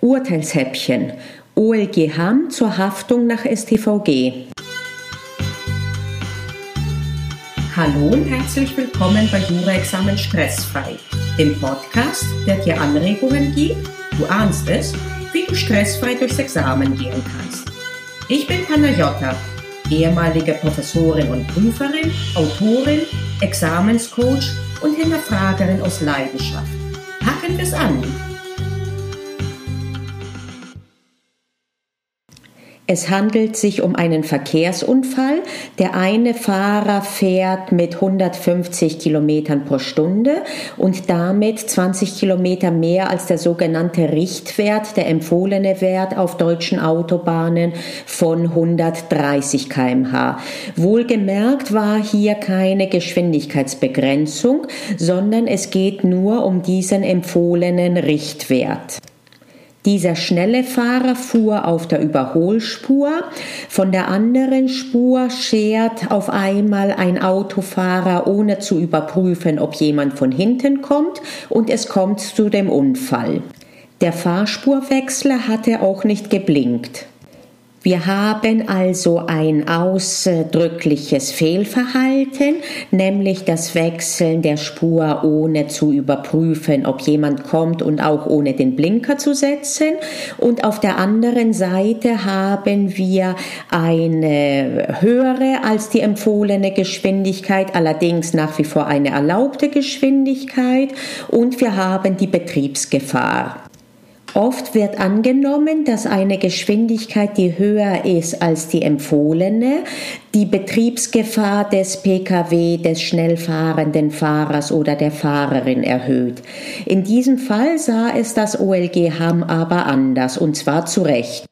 Urteilshäppchen. OLG Hamm zur Haftung nach StVG. Hallo und herzlich willkommen bei Jura-Examen Stressfrei, dem Podcast, der dir Anregungen gibt, du ahnst es, wie du stressfrei durchs Examen gehen kannst. Ich bin Panayota, ehemalige Professorin und Prüferin, Autorin, Examenscoach und Hinterfragerin aus Leidenschaft. Packen wir es an! Es handelt sich um einen Verkehrsunfall. Der eine Fahrer fährt mit 150 Kilometern pro Stunde und damit 20 Kilometer mehr als der sogenannte Richtwert, der empfohlene Wert auf deutschen Autobahnen von 130 kmh. Wohlgemerkt war hier keine Geschwindigkeitsbegrenzung, sondern es geht nur um diesen empfohlenen Richtwert. Dieser schnelle Fahrer fuhr auf der Überholspur. Von der anderen Spur schert auf einmal ein Autofahrer, ohne zu überprüfen, ob jemand von hinten kommt, und es kommt zu dem Unfall. Der Fahrspurwechsler hatte auch nicht geblinkt. Wir haben also ein ausdrückliches Fehlverhalten, nämlich das Wechseln der Spur ohne zu überprüfen, ob jemand kommt und auch ohne den Blinker zu setzen. Und auf der anderen Seite haben wir eine höhere als die empfohlene Geschwindigkeit, allerdings nach wie vor eine erlaubte Geschwindigkeit. Und wir haben die Betriebsgefahr. Oft wird angenommen, dass eine Geschwindigkeit, die höher ist als die empfohlene, die Betriebsgefahr des Pkw, des schnell fahrenden Fahrers oder der Fahrerin erhöht. In diesem Fall sah es das OLG Hamm aber anders, und zwar zu Recht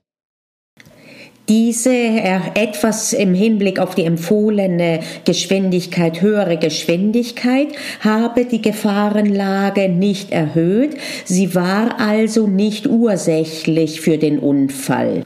diese etwas im Hinblick auf die empfohlene Geschwindigkeit, höhere Geschwindigkeit, habe die Gefahrenlage nicht erhöht. Sie war also nicht ursächlich für den Unfall.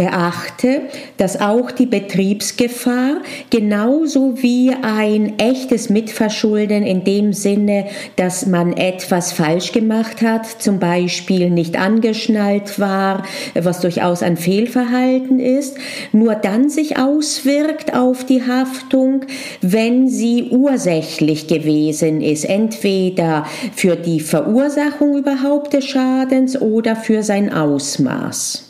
Beachte, dass auch die Betriebsgefahr genauso wie ein echtes Mitverschulden in dem Sinne, dass man etwas falsch gemacht hat, zum Beispiel nicht angeschnallt war, was durchaus ein Fehlverhalten ist, nur dann sich auswirkt auf die Haftung, wenn sie ursächlich gewesen ist, entweder für die Verursachung überhaupt des Schadens oder für sein Ausmaß.